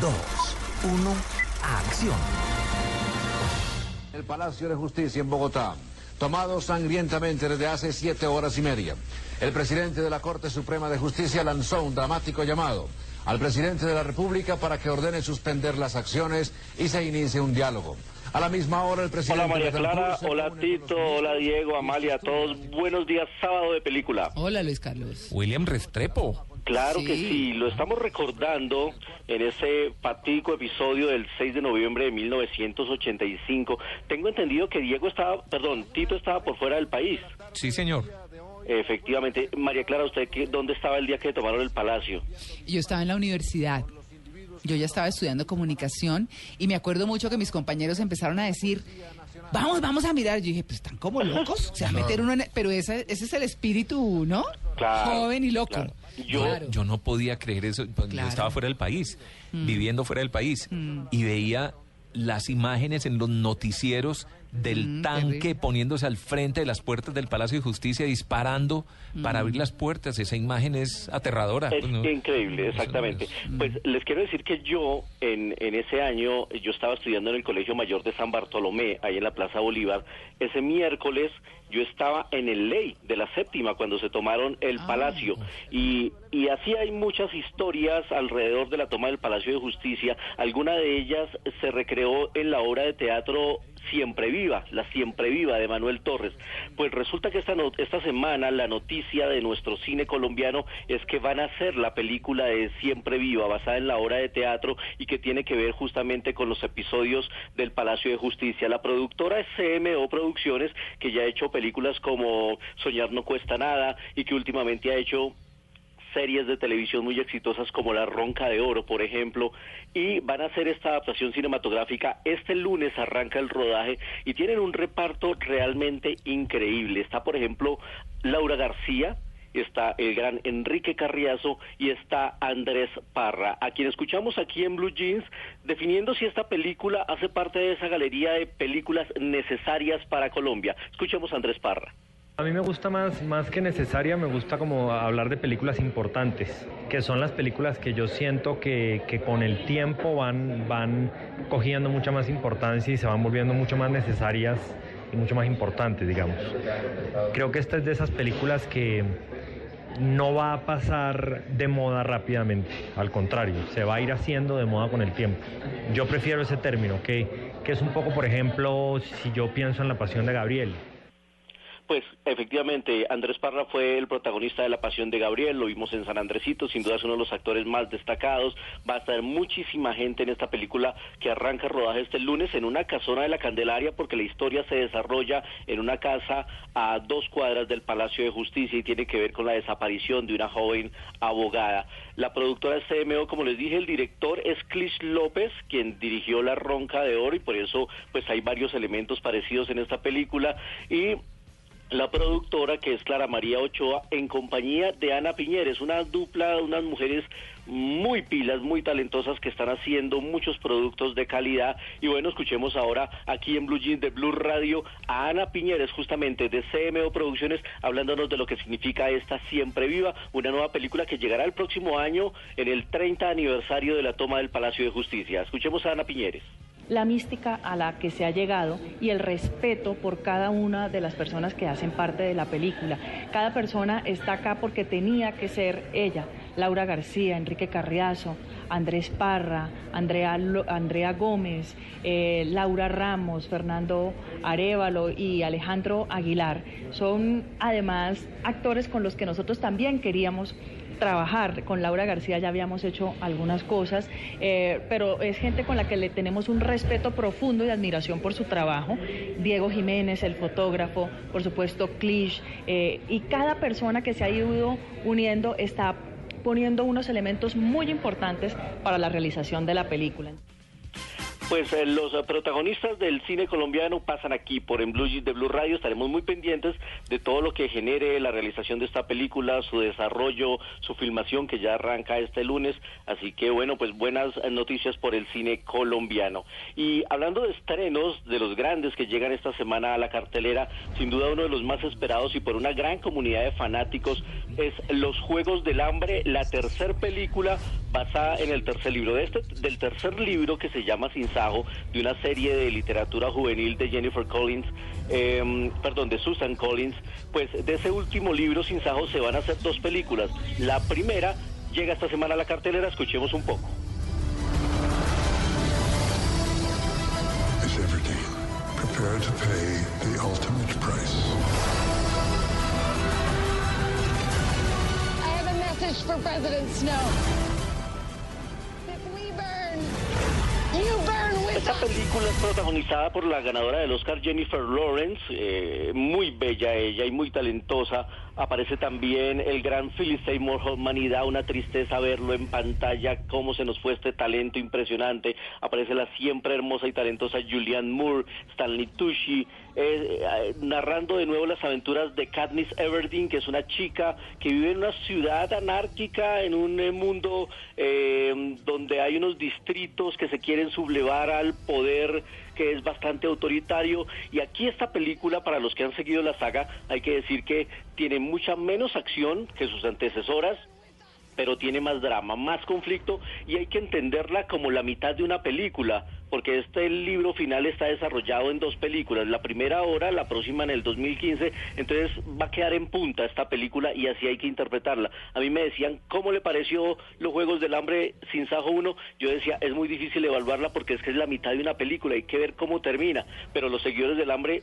Dos, uno, acción. El Palacio de Justicia en Bogotá, tomado sangrientamente desde hace siete horas y media. El presidente de la Corte Suprema de Justicia lanzó un dramático llamado al presidente de la República para que ordene suspender las acciones y se inicie un diálogo. A la misma hora el presidente... Hola María Clara, hola Tito, hola Diego, Amalia, a todos. Buenos días, sábado de película. Hola Luis Carlos. William Restrepo. Claro Sí. que sí, lo estamos recordando en ese fatídico episodio del 6 de noviembre de 1985. Tengo entendido que Diego estaba, perdón, Tito estaba por fuera del país. Sí, señor. Efectivamente. María Clara, ¿usted qué, dónde estaba el día que tomaron el palacio? Yo estaba en la universidad. Yo ya estaba estudiando comunicación y me acuerdo mucho que mis compañeros empezaron a decir, vamos, vamos a mirar. Yo dije, pues están como locos. Se va a meter uno en... Pero ese, ese es el espíritu, ¿no? Claro, Joven y loco. claro. Yo- Claro. Yo no podía creer eso. pues, Yo estaba fuera del país, viviendo fuera del país, y veía las imágenes en los noticieros del Mm, tanque poniéndose al frente de las puertas del Palacio de Justicia disparando para abrir las puertas. Esa imagen es aterradora. Es Pues, no- increíble, exactamente. es- Pues les quiero decir que yo en, en ese año, yo estaba estudiando en el Colegio Mayor de San Bartolomé, ahí en la Plaza Bolívar. Ese miércoles yo estaba en el ley de la séptima cuando se tomaron el Ah. palacio. Y, y así hay muchas historias alrededor de la toma del Palacio de Justicia. Alguna de ellas se recreó en la obra de teatro Siempre Viva, la Siempre Viva de Manuel Torres. Pues resulta que esta, no- esta semana la noticia de nuestro cine colombiano es que van a hacer la película de Siempre Viva, basada en la obra de teatro y que tiene que ver justamente con los episodios del Palacio de Justicia. La productora es CMO Producciones, que ya ha hecho películas como Soñar no cuesta nada y que últimamente ha hecho series de televisión muy exitosas como La Ronca de Oro, por ejemplo, y van a hacer esta adaptación cinematográfica. Este lunes arranca el rodaje y tienen un reparto realmente increíble. Está, por ejemplo, Laura García, está el gran Enrique Carriazo y está Andrés Parra, a quien escuchamos aquí en Blue Jeans, definiendo si esta película hace parte de esa galería de películas necesarias para Colombia. Escuchemos a Andrés Parra. A mí me gusta más, más que necesaria, me gusta como hablar de películas importantes, que son las películas que yo siento que, con el tiempo van, van cogiendo mucha más importancia y se van volviendo mucho más necesarias y mucho más importantes, digamos. Creo que esta es de esas películas que no va a pasar de moda rápidamente, al contrario, se va a ir haciendo de moda con el tiempo. Yo prefiero ese término, que es un poco, por ejemplo, si yo pienso en La Pasión de Gabriel. Pues efectivamente, Andrés Parra fue el protagonista de La Pasión de Gabriel, lo vimos en San Andresito, sin duda es uno de los actores más destacados, va a estar muchísima gente en esta película que arranca rodaje este lunes en una casona de la Candelaria porque la historia se desarrolla en una casa a dos cuadras del Palacio de Justicia y tiene que ver con la desaparición de una joven abogada. La productora es CMO, como les dije, el director es Clis López, quien dirigió La Ronca de Oro y por eso pues hay varios elementos parecidos en esta película y la productora que es Clara María Ochoa en compañía de Ana Piñeres, una dupla, unas mujeres muy pilas, muy talentosas que están haciendo muchos productos de calidad. Y bueno, escuchemos ahora aquí en Blue Jeans de Blue Radio a Ana Piñeres, justamente de CMO Producciones, hablándonos de lo que significa esta Siempre Viva, una nueva película que llegará el próximo año en el 30 aniversario de la toma del Palacio de Justicia. Escuchemos a Ana Piñeres. La mística a la que se ha llegado y el respeto por cada una de las personas que hacen parte de la película. Cada persona está acá porque tenía que ser ella. Laura García, Enrique Carriazo, Andrés Parra, Andrea, Andrea Gómez, eh, Laura Ramos, Fernando Arevalo y Alejandro Aguilar. Son además actores con los que nosotros también queríamos trabajar. Con Laura García ya habíamos hecho algunas cosas, eh, pero es gente con la que le tenemos un respeto profundo y admiración por su trabajo. Diego Jiménez, el fotógrafo, por supuesto, Clish, eh, y cada persona que se ha ido uniendo está poniendo unos elementos muy importantes para la realización de la película. Pues eh, los protagonistas del cine colombiano pasan aquí por en Blue de Blue Radio. Estaremos muy pendientes de todo lo que genere la realización de esta película, su desarrollo, su filmación que ya arranca este lunes. Así que bueno, pues buenas noticias por el cine colombiano. Y hablando de estrenos, de los grandes que llegan esta semana a la cartelera, sin duda uno de los más esperados y por una gran comunidad de fanáticos es Los Juegos del Hambre, la tercer película basada en el tercer libro de este, del tercer libro que se llama Sin de una serie de literatura juvenil de Jennifer Collins, em, perdón, de Susan Collins, pues de ese último libro, Sin Sajo, se van a hacer dos películas. La primera llega esta semana a la cartelera, escuchemos un poco. to pay the ultimate price. I have a message for President Snow. Esta película es protagonizada por la ganadora del Oscar Jennifer Lawrence, eh, muy bella ella y muy talentosa. Aparece también el gran Philip Seymour Hoffman y da una tristeza verlo en pantalla, cómo se nos fue este talento impresionante. Aparece la siempre hermosa y talentosa Julianne Moore, Stanley Tucci, eh, eh, narrando de nuevo las aventuras de Katniss Everdeen, que es una chica que vive en una ciudad anárquica, en un mundo donde hay unos distritos que se quieren sublevar al poder que es bastante autoritario. Y aquí esta película para los que han seguido la saga hay que decir que tiene mucha menos acción que sus antecesoras pero tiene más drama, más conflicto y hay que entenderla como la mitad de una película, porque este libro final está desarrollado en dos películas, la primera ahora, la próxima en el 2015, entonces va a quedar en punta esta película y así hay que interpretarla. A mí me decían, ¿cómo le pareció los Juegos del Hambre sin Sajo 1? Yo decía, es muy difícil evaluarla porque es que es la mitad de una película, hay que ver cómo termina, pero los seguidores del hambre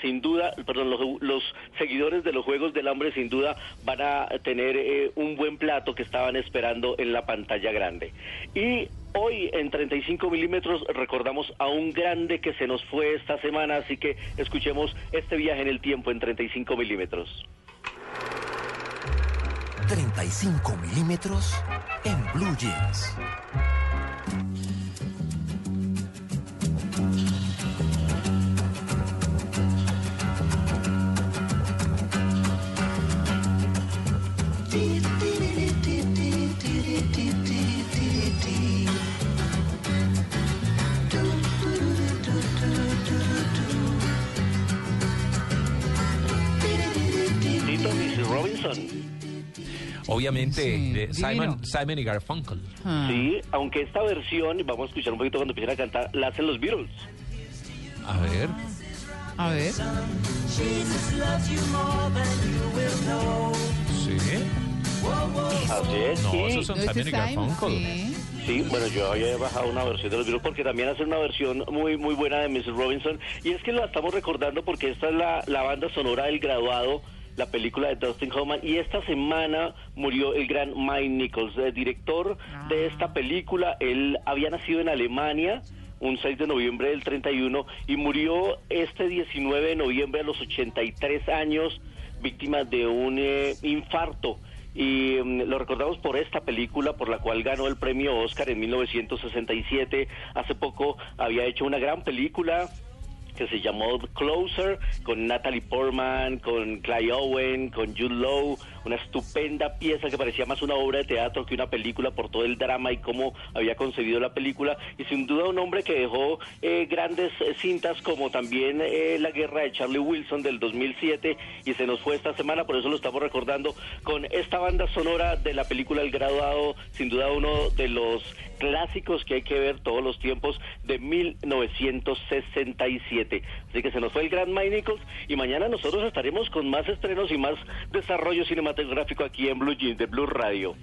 sin duda, perdón, los, seguidores de los Juegos del Hambre sin duda van a tener eh, un buen plato que estaban esperando en la pantalla grande. Y hoy en 35 milímetros recordamos a un grande que se nos fue esta semana, así que escuchemos este viaje en el tiempo en 35 milímetros. 35 milímetros en Blue Jeans. Obviamente, Simon, Simon y Garfunkel. Ah. Sí, aunque esta versión, vamos a escuchar un poquito cuando empiecen a cantar, la hacen los Beatles. A ver. A ver. Sí. Así es. No, esos son Simon y Garfunkel. Sí, bueno, yo había bajado una versión de los Beatles porque también hacen una versión muy muy buena de Mrs. Robinson. Y es que la estamos recordando porque esta es la, la banda sonora del graduado la película de Dustin Hoffman y esta semana murió el gran Mike Nichols, el director de esta película. Él había nacido en Alemania un 6 de noviembre del 31 y murió este 19 de noviembre a los 83 años víctima de un eh, infarto y mm, lo recordamos por esta película por la cual ganó el premio Oscar en 1967. Hace poco había hecho una gran película que se llamó Closer, con Natalie Portman, con Clay Owen, con Jude Law, una estupenda pieza que parecía más una obra de teatro que una película por todo el drama y cómo había concebido la película, y sin duda un hombre que dejó eh, grandes eh, cintas como también eh, La Guerra de Charlie Wilson del 2007, y se nos fue esta semana, por eso lo estamos recordando con esta banda sonora de la película El Graduado, sin duda uno de los clásicos que hay que ver todos los tiempos de 1967. Así que se nos fue el gran Mike y mañana nosotros estaremos con más estrenos y más desarrollo cinematográfico aquí en Blue Jeans de Blue Radio.